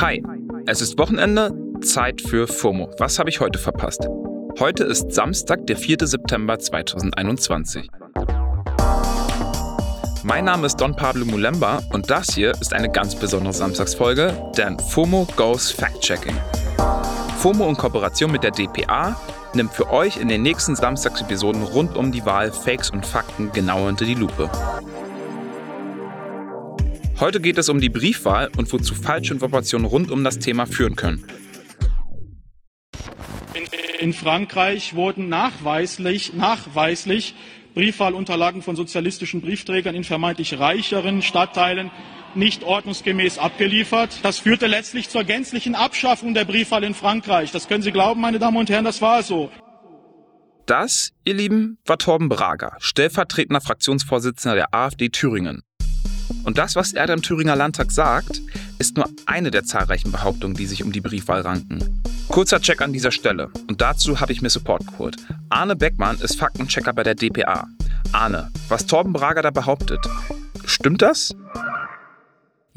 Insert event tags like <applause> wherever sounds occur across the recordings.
Hi, es ist Wochenende, Zeit für FOMO. Was habe ich heute verpasst? Heute ist Samstag, der 4. September 2021. Mein Name ist Don Pablo Mulemba und das hier ist eine ganz besondere Samstagsfolge, denn FOMO Goes Fact-Checking. FOMO in Kooperation mit der DPA nimmt für euch in den nächsten Samstagsepisoden rund um die Wahl Fakes und Fakten genau unter die Lupe. Heute geht es um die Briefwahl und wozu falsche Informationen rund um das Thema führen können. In Frankreich wurden nachweislich, nachweislich Briefwahlunterlagen von sozialistischen Briefträgern in vermeintlich reicheren Stadtteilen nicht ordnungsgemäß abgeliefert. Das führte letztlich zur gänzlichen Abschaffung der Briefwahl in Frankreich. Das können Sie glauben, meine Damen und Herren, das war so. Das, ihr Lieben, war Torben Brager, stellvertretender Fraktionsvorsitzender der AfD Thüringen. Und das, was er im Thüringer Landtag sagt, ist nur eine der zahlreichen Behauptungen, die sich um die Briefwahl ranken. Kurzer Check an dieser Stelle. Und dazu habe ich mir Support geholt. Arne Beckmann ist Faktenchecker bei der DPA. Arne, was Torben Brager da behauptet, stimmt das?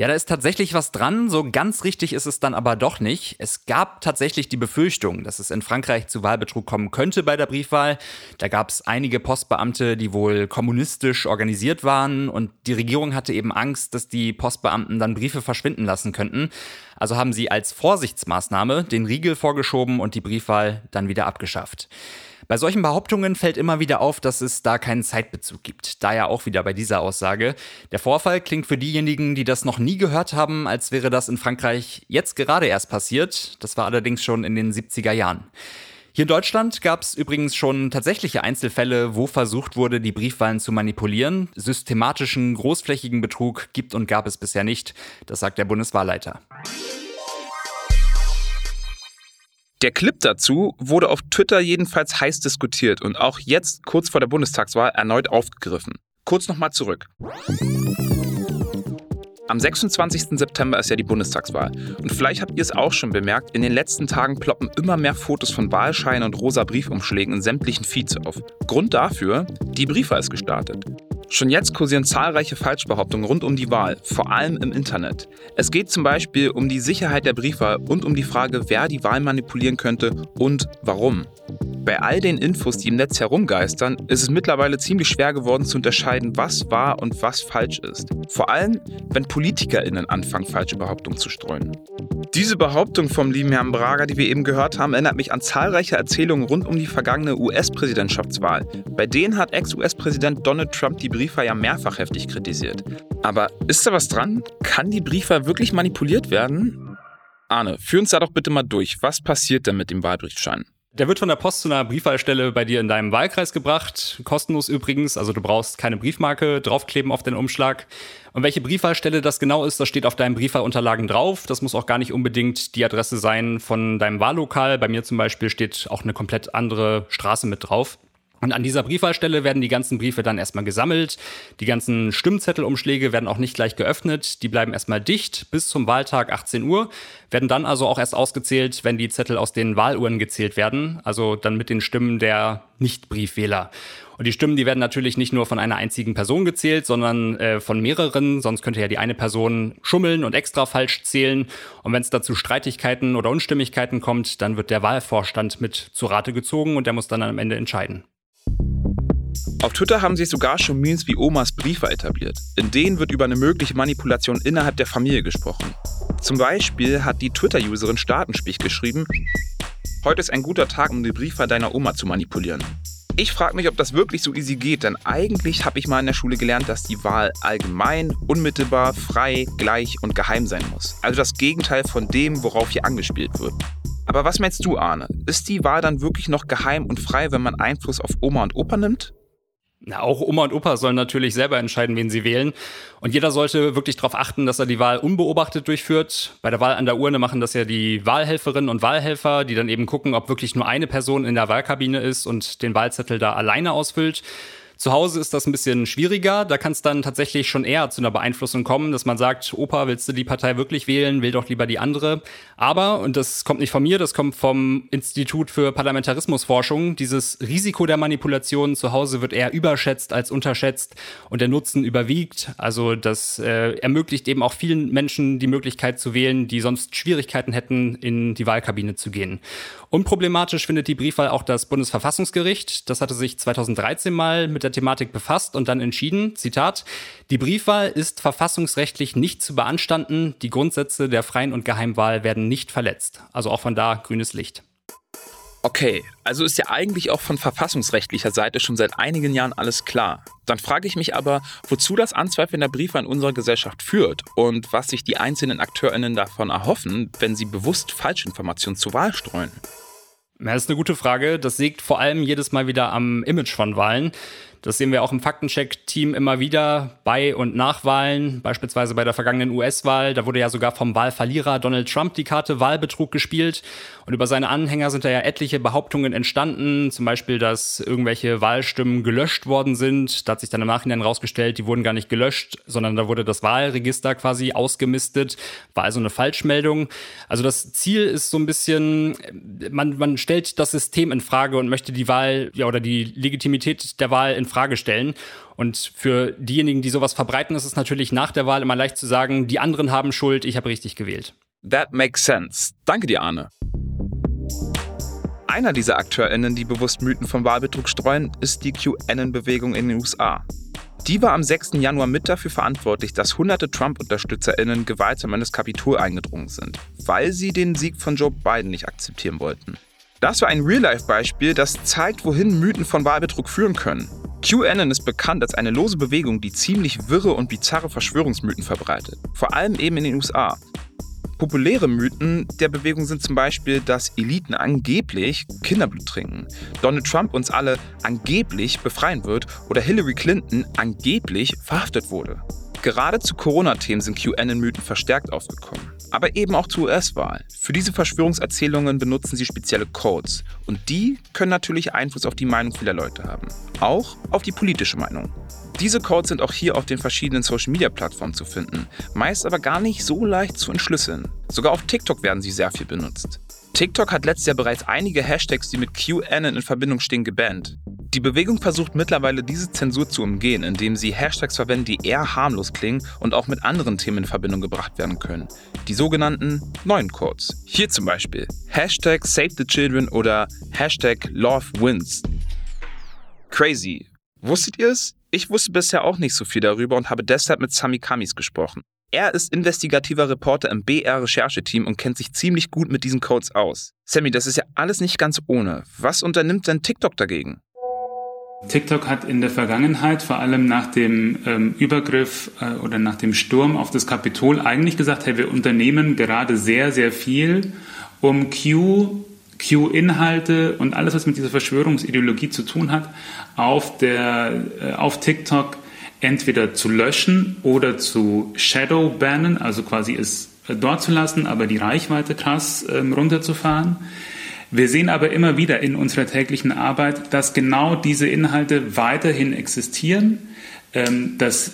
Ja, da ist tatsächlich was dran. So ganz richtig ist es dann aber doch nicht. Es gab tatsächlich die Befürchtung, dass es in Frankreich zu Wahlbetrug kommen könnte bei der Briefwahl. Da gab es einige Postbeamte, die wohl kommunistisch organisiert waren und die Regierung hatte eben Angst, dass die Postbeamten dann Briefe verschwinden lassen könnten. Also haben sie als Vorsichtsmaßnahme den Riegel vorgeschoben und die Briefwahl dann wieder abgeschafft. Bei solchen Behauptungen fällt immer wieder auf, dass es da keinen Zeitbezug gibt. Daher auch wieder bei dieser Aussage. Der Vorfall klingt für diejenigen, die das noch nie gehört haben, als wäre das in Frankreich jetzt gerade erst passiert. Das war allerdings schon in den 70er Jahren. Hier in Deutschland gab es übrigens schon tatsächliche Einzelfälle, wo versucht wurde, die Briefwahlen zu manipulieren. Systematischen, großflächigen Betrug gibt und gab es bisher nicht. Das sagt der Bundeswahlleiter. Der Clip dazu wurde auf Twitter jedenfalls heiß diskutiert und auch jetzt, kurz vor der Bundestagswahl, erneut aufgegriffen. Kurz nochmal zurück. Am 26. September ist ja die Bundestagswahl. Und vielleicht habt ihr es auch schon bemerkt, in den letzten Tagen ploppen immer mehr Fotos von Wahlscheinen und rosa Briefumschlägen in sämtlichen Feeds auf. Grund dafür, die Briefwahl ist gestartet. Schon jetzt kursieren zahlreiche Falschbehauptungen rund um die Wahl, vor allem im Internet. Es geht zum Beispiel um die Sicherheit der Briefwahl und um die Frage, wer die Wahl manipulieren könnte und warum. Bei all den Infos, die im Netz herumgeistern, ist es mittlerweile ziemlich schwer geworden zu unterscheiden, was wahr und was falsch ist. Vor allem, wenn PolitikerInnen anfangen, falsche Behauptungen zu streuen. Diese Behauptung vom lieben Herrn Brager, die wir eben gehört haben, erinnert mich an zahlreiche Erzählungen rund um die vergangene US-Präsidentschaftswahl. Bei denen hat Ex-US-Präsident Donald Trump die Briefwahl ja mehrfach heftig kritisiert. Aber ist da was dran? Kann die Briefwahl wirklich manipuliert werden? Arne, führ uns da doch bitte mal durch. Was passiert denn mit dem Wahlbriefschein? Der wird von der Post zu einer Briefwahlstelle bei dir in deinem Wahlkreis gebracht. Kostenlos übrigens. Also du brauchst keine Briefmarke draufkleben auf den Umschlag. Und welche Briefwahlstelle das genau ist, das steht auf deinen Briefwahlunterlagen drauf. Das muss auch gar nicht unbedingt die Adresse sein von deinem Wahllokal. Bei mir zum Beispiel steht auch eine komplett andere Straße mit drauf. Und an dieser Briefwahlstelle werden die ganzen Briefe dann erstmal gesammelt. Die ganzen Stimmzettelumschläge werden auch nicht gleich geöffnet. Die bleiben erstmal dicht bis zum Wahltag 18 Uhr, werden dann also auch erst ausgezählt, wenn die Zettel aus den Wahluhren gezählt werden. Also dann mit den Stimmen der Nicht-Briefwähler. Und die Stimmen, die werden natürlich nicht nur von einer einzigen Person gezählt, sondern äh, von mehreren. Sonst könnte ja die eine Person schummeln und extra falsch zählen. Und wenn es dazu Streitigkeiten oder Unstimmigkeiten kommt, dann wird der Wahlvorstand mit zu Rate gezogen und der muss dann am Ende entscheiden. Auf Twitter haben sich sogar schon Memes wie Omas Briefe etabliert. In denen wird über eine mögliche Manipulation innerhalb der Familie gesprochen. Zum Beispiel hat die Twitter-Userin Startenspich geschrieben, heute ist ein guter Tag, um die Briefe deiner Oma zu manipulieren. Ich frage mich, ob das wirklich so easy geht, denn eigentlich habe ich mal in der Schule gelernt, dass die Wahl allgemein, unmittelbar, frei, gleich und geheim sein muss. Also das Gegenteil von dem, worauf hier angespielt wird. Aber was meinst du, Arne? Ist die Wahl dann wirklich noch geheim und frei, wenn man Einfluss auf Oma und Opa nimmt? Na, auch Oma und Opa sollen natürlich selber entscheiden, wen sie wählen. Und jeder sollte wirklich darauf achten, dass er die Wahl unbeobachtet durchführt. Bei der Wahl an der Urne machen das ja die Wahlhelferinnen und Wahlhelfer, die dann eben gucken, ob wirklich nur eine Person in der Wahlkabine ist und den Wahlzettel da alleine ausfüllt. Zu Hause ist das ein bisschen schwieriger. Da kann es dann tatsächlich schon eher zu einer Beeinflussung kommen, dass man sagt, Opa, willst du die Partei wirklich wählen? Will doch lieber die andere. Aber, und das kommt nicht von mir, das kommt vom Institut für Parlamentarismusforschung, dieses Risiko der Manipulation zu Hause wird eher überschätzt als unterschätzt und der Nutzen überwiegt. Also das äh, ermöglicht eben auch vielen Menschen die Möglichkeit zu wählen, die sonst Schwierigkeiten hätten, in die Wahlkabine zu gehen. Unproblematisch findet die Briefwahl auch das Bundesverfassungsgericht. Das hatte sich 2013 mal mit der Thematik befasst und dann entschieden, Zitat, die Briefwahl ist verfassungsrechtlich nicht zu beanstanden, die Grundsätze der freien und Geheimwahl werden nicht verletzt. Also auch von da grünes Licht. Okay, also ist ja eigentlich auch von verfassungsrechtlicher Seite schon seit einigen Jahren alles klar. Dann frage ich mich aber, wozu das Anzweifeln der Briefe in unserer Gesellschaft führt und was sich die einzelnen AkteurInnen davon erhoffen, wenn sie bewusst Falschinformationen zur Wahl streuen. Ja, das ist eine gute Frage. Das sägt vor allem jedes Mal wieder am Image von Wahlen. Das sehen wir auch im Faktencheck-Team immer wieder bei und nach Wahlen, beispielsweise bei der vergangenen US-Wahl. Da wurde ja sogar vom Wahlverlierer Donald Trump die Karte Wahlbetrug gespielt. Und über seine Anhänger sind da ja etliche Behauptungen entstanden, zum Beispiel, dass irgendwelche Wahlstimmen gelöscht worden sind. Da hat sich dann im Nachhinein rausgestellt, die wurden gar nicht gelöscht, sondern da wurde das Wahlregister quasi ausgemistet. War also eine Falschmeldung. Also das Ziel ist so ein bisschen, man, man stellt das System in Frage und möchte die Wahl ja, oder die Legitimität der Wahl in Frage stellen. Und für diejenigen, die sowas verbreiten, ist es natürlich nach der Wahl immer leicht zu sagen, die anderen haben Schuld, ich habe richtig gewählt. That makes sense. Danke dir, Arne. Einer dieser AkteurInnen, die bewusst Mythen vom Wahlbetrug streuen, ist die QAnon-Bewegung in den USA. Die war am 6. Januar mit dafür verantwortlich, dass hunderte Trump-UnterstützerInnen gewaltsam in das Kapitol eingedrungen sind, weil sie den Sieg von Joe Biden nicht akzeptieren wollten. Das war ein Real-Life-Beispiel, das zeigt, wohin Mythen von Wahlbetrug führen können. QAnon ist bekannt als eine lose Bewegung, die ziemlich wirre und bizarre Verschwörungsmythen verbreitet. Vor allem eben in den USA. Populäre Mythen der Bewegung sind zum Beispiel, dass Eliten angeblich Kinderblut trinken, Donald Trump uns alle angeblich befreien wird oder Hillary Clinton angeblich verhaftet wurde. Gerade zu Corona-Themen sind QAnon-Mythen verstärkt aufgekommen, aber eben auch zur US-Wahl. Für diese Verschwörungserzählungen benutzen sie spezielle Codes und die können natürlich Einfluss auf die Meinung vieler Leute haben, auch auf die politische Meinung. Diese Codes sind auch hier auf den verschiedenen Social-Media-Plattformen zu finden, meist aber gar nicht so leicht zu entschlüsseln. Sogar auf TikTok werden sie sehr viel benutzt. TikTok hat letztes Jahr bereits einige Hashtags, die mit QAnon in Verbindung stehen, gebannt. Die Bewegung versucht mittlerweile diese Zensur zu umgehen, indem sie Hashtags verwenden, die eher harmlos klingen und auch mit anderen Themen in Verbindung gebracht werden können. Die sogenannten neuen Codes. Hier zum Beispiel Hashtag Save the Children oder Hashtag Love Wins. Crazy. Wusstet ihr es? Ich wusste bisher auch nicht so viel darüber und habe deshalb mit Sami Kamis gesprochen. Er ist investigativer Reporter im BR-Rechercheteam und kennt sich ziemlich gut mit diesen Codes aus. Sammy, das ist ja alles nicht ganz ohne. Was unternimmt denn TikTok dagegen? TikTok hat in der Vergangenheit, vor allem nach dem ähm, Übergriff äh, oder nach dem Sturm auf das Kapitol, eigentlich gesagt, hey, wir unternehmen gerade sehr, sehr viel, um Q, Q-Inhalte und alles, was mit dieser Verschwörungsideologie zu tun hat, auf, der, äh, auf TikTok entweder zu löschen oder zu Shadow-bannen, also quasi es äh, dort zu lassen, aber die Reichweite krass ähm, runterzufahren. Wir sehen aber immer wieder in unserer täglichen Arbeit, dass genau diese Inhalte weiterhin existieren, ähm, dass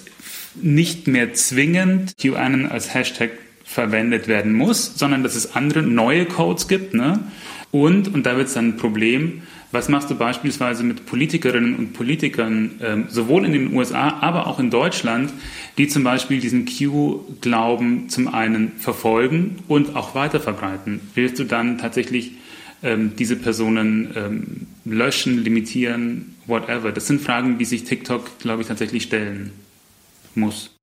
nicht mehr zwingend QAnon als Hashtag verwendet werden muss, sondern dass es andere neue Codes gibt. Ne? Und, und da wird es dann ein Problem, was machst du beispielsweise mit Politikerinnen und Politikern, ähm, sowohl in den USA, aber auch in Deutschland, die zum Beispiel diesen Q-Glauben zum einen verfolgen und auch weiter verbreiten? Willst du dann tatsächlich ähm, diese Personen ähm, löschen, limitieren, whatever. Das sind Fragen, die sich TikTok, glaube ich, tatsächlich stellen muss.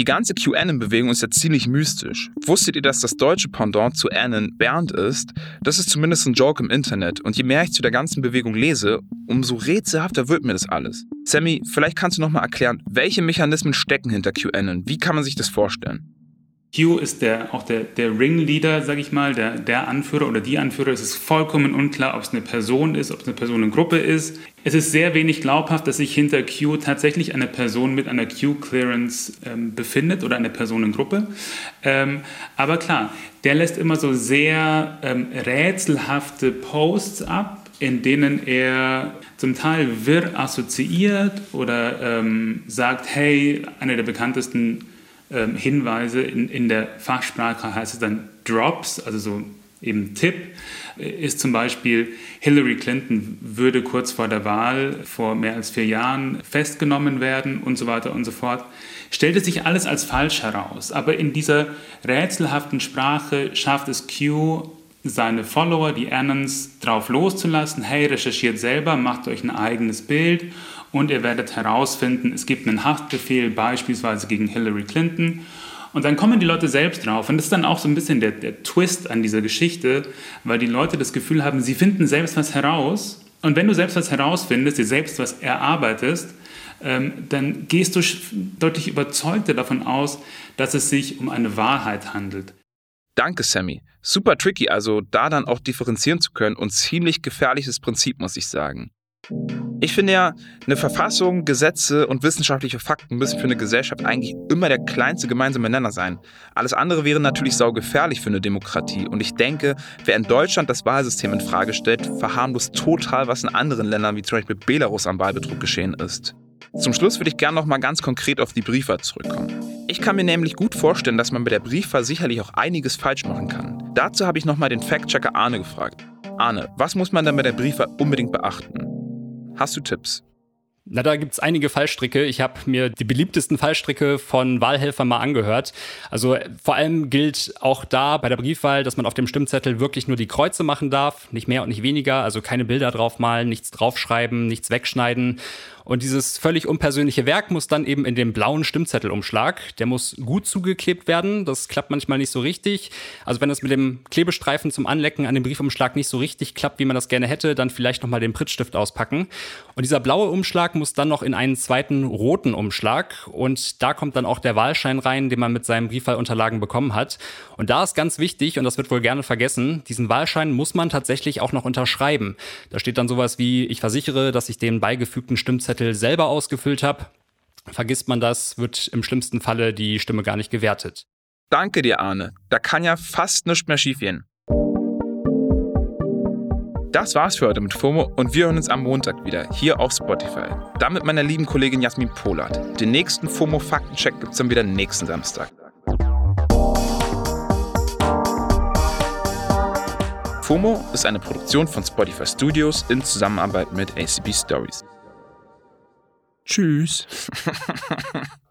Die ganze QAnon-Bewegung ist ja ziemlich mystisch. Wusstet ihr, dass das deutsche Pendant zu Anon Bernd ist? Das ist zumindest ein Joke im Internet. Und je mehr ich zu der ganzen Bewegung lese, umso rätselhafter wird mir das alles. Sammy, vielleicht kannst du nochmal erklären, welche Mechanismen stecken hinter QAnon? Wie kann man sich das vorstellen? Q ist der, auch der, der Ringleader, sage ich mal, der, der Anführer oder die Anführer. Es ist vollkommen unklar, ob es eine Person ist, ob es eine Personengruppe ist. Es ist sehr wenig glaubhaft, dass sich hinter Q tatsächlich eine Person mit einer Q-Clearance ähm, befindet oder eine Personengruppe. Ähm, aber klar, der lässt immer so sehr ähm, rätselhafte Posts ab in denen er zum Teil wirr assoziiert oder ähm, sagt, hey, einer der bekanntesten ähm, Hinweise in, in der Fachsprache heißt es dann Drops, also so eben Tipp, äh, ist zum Beispiel, Hillary Clinton würde kurz vor der Wahl vor mehr als vier Jahren festgenommen werden und so weiter und so fort. Stellte sich alles als falsch heraus, aber in dieser rätselhaften Sprache schafft es Q, seine Follower, die Annons, drauf loszulassen, hey, recherchiert selber, macht euch ein eigenes Bild und ihr werdet herausfinden, es gibt einen Haftbefehl beispielsweise gegen Hillary Clinton und dann kommen die Leute selbst drauf. Und das ist dann auch so ein bisschen der, der Twist an dieser Geschichte, weil die Leute das Gefühl haben, sie finden selbst was heraus. Und wenn du selbst was herausfindest, dir selbst was erarbeitest, ähm, dann gehst du deutlich überzeugter davon aus, dass es sich um eine Wahrheit handelt. Danke, Sammy. Super tricky, also da dann auch differenzieren zu können und ziemlich gefährliches Prinzip, muss ich sagen. Ich finde ja, eine Verfassung, Gesetze und wissenschaftliche Fakten müssen für eine Gesellschaft eigentlich immer der kleinste gemeinsame Nenner sein. Alles andere wäre natürlich saugefährlich für eine Demokratie. Und ich denke, wer in Deutschland das Wahlsystem in Frage stellt, verharmlost total, was in anderen Ländern wie zum Beispiel Belarus am Wahlbetrug geschehen ist. Zum Schluss würde ich gerne noch mal ganz konkret auf die Briefwahl zurückkommen. Ich kann mir nämlich gut vorstellen, dass man bei der Briefwahl sicherlich auch einiges falsch machen kann. Dazu habe ich noch mal den Fact-Checker Arne gefragt. Arne, was muss man denn bei der Briefwahl unbedingt beachten? Hast du Tipps? Na, da gibt es einige Fallstricke. Ich habe mir die beliebtesten Fallstricke von Wahlhelfern mal angehört. Also vor allem gilt auch da bei der Briefwahl, dass man auf dem Stimmzettel wirklich nur die Kreuze machen darf, nicht mehr und nicht weniger. Also keine Bilder draufmalen, nichts draufschreiben, nichts wegschneiden. Und dieses völlig unpersönliche Werk muss dann eben in dem blauen Stimmzettelumschlag, der muss gut zugeklebt werden. Das klappt manchmal nicht so richtig. Also wenn es mit dem Klebestreifen zum Anlecken an dem Briefumschlag nicht so richtig klappt, wie man das gerne hätte, dann vielleicht nochmal den Prittstift auspacken. Und dieser blaue Umschlag muss dann noch in einen zweiten roten Umschlag. Und da kommt dann auch der Wahlschein rein, den man mit seinen Briefwahlunterlagen bekommen hat. Und da ist ganz wichtig, und das wird wohl gerne vergessen, diesen Wahlschein muss man tatsächlich auch noch unterschreiben. Da steht dann sowas wie, ich versichere, dass ich den beigefügten Stimmzettel Zettel selber ausgefüllt habe. Vergisst man das, wird im schlimmsten Falle die Stimme gar nicht gewertet. Danke dir, Arne. Da kann ja fast nichts mehr schiefgehen. Das war's für heute mit FOMO und wir hören uns am Montag wieder hier auf Spotify. Dann mit meiner lieben Kollegin Jasmin Polat. Den nächsten FOMO-Faktencheck gibt's dann wieder nächsten Samstag. FOMO ist eine Produktion von Spotify Studios in Zusammenarbeit mit ACB Stories. Tschüss. <laughs>